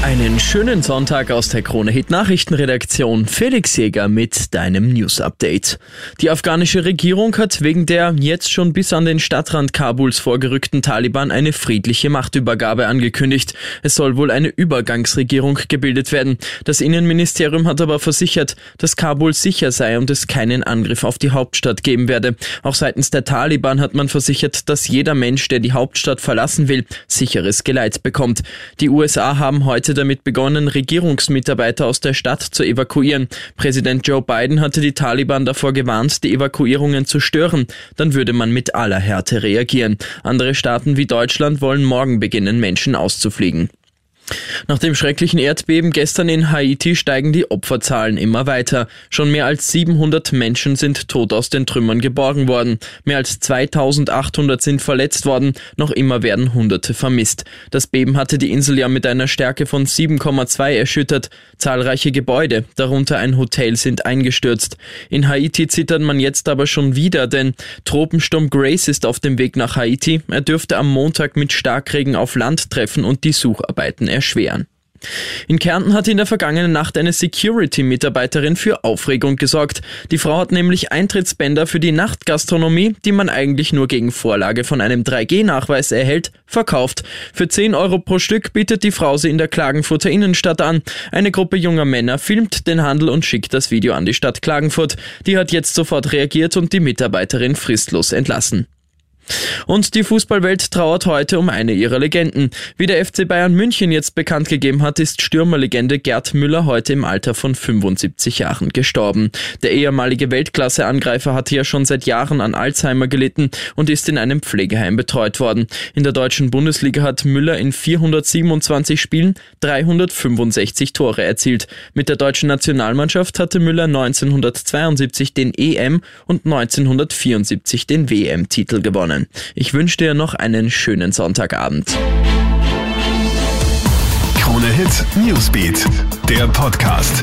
Einen schönen Sonntag aus der Krone Hit Nachrichtenredaktion. Felix Jäger mit deinem News Update. Die afghanische Regierung hat wegen der jetzt schon bis an den Stadtrand Kabuls vorgerückten Taliban eine friedliche Machtübergabe angekündigt. Es soll wohl eine Übergangsregierung gebildet werden. Das Innenministerium hat aber versichert, dass Kabul sicher sei und es keinen Angriff auf die Hauptstadt geben werde. Auch seitens der Taliban hat man versichert, dass jeder Mensch, der die Hauptstadt verlassen will, sicheres Geleit bekommt. Die USA haben heute heute damit begonnen, Regierungsmitarbeiter aus der Stadt zu evakuieren. Präsident Joe Biden hatte die Taliban davor gewarnt, die Evakuierungen zu stören. Dann würde man mit aller Härte reagieren. Andere Staaten wie Deutschland wollen morgen beginnen, Menschen auszufliegen. Nach dem schrecklichen Erdbeben gestern in Haiti steigen die Opferzahlen immer weiter. Schon mehr als 700 Menschen sind tot aus den Trümmern geborgen worden. Mehr als 2800 sind verletzt worden. Noch immer werden Hunderte vermisst. Das Beben hatte die Insel ja mit einer Stärke von 7,2 erschüttert. Zahlreiche Gebäude, darunter ein Hotel, sind eingestürzt. In Haiti zittert man jetzt aber schon wieder, denn Tropensturm Grace ist auf dem Weg nach Haiti. Er dürfte am Montag mit Starkregen auf Land treffen und die Sucharbeiten erschweren. In Kärnten hat in der vergangenen Nacht eine Security-Mitarbeiterin für Aufregung gesorgt. Die Frau hat nämlich Eintrittsbänder für die Nachtgastronomie, die man eigentlich nur gegen Vorlage von einem 3G-Nachweis erhält, verkauft. Für 10 Euro pro Stück bietet die Frau sie in der Klagenfurter Innenstadt an. Eine Gruppe junger Männer filmt den Handel und schickt das Video an die Stadt Klagenfurt. Die hat jetzt sofort reagiert und die Mitarbeiterin fristlos entlassen. Und die Fußballwelt trauert heute um eine ihrer Legenden. Wie der FC Bayern München jetzt bekannt gegeben hat, ist Stürmerlegende Gerd Müller heute im Alter von 75 Jahren gestorben. Der ehemalige Weltklasse-Angreifer hatte ja schon seit Jahren an Alzheimer gelitten und ist in einem Pflegeheim betreut worden. In der deutschen Bundesliga hat Müller in 427 Spielen 365 Tore erzielt. Mit der deutschen Nationalmannschaft hatte Müller 1972 den EM und 1974 den WM-Titel gewonnen können. Ich wünsche dir noch einen schönen Sonntagabend. Krone Hit Newsbeat, der Podcast.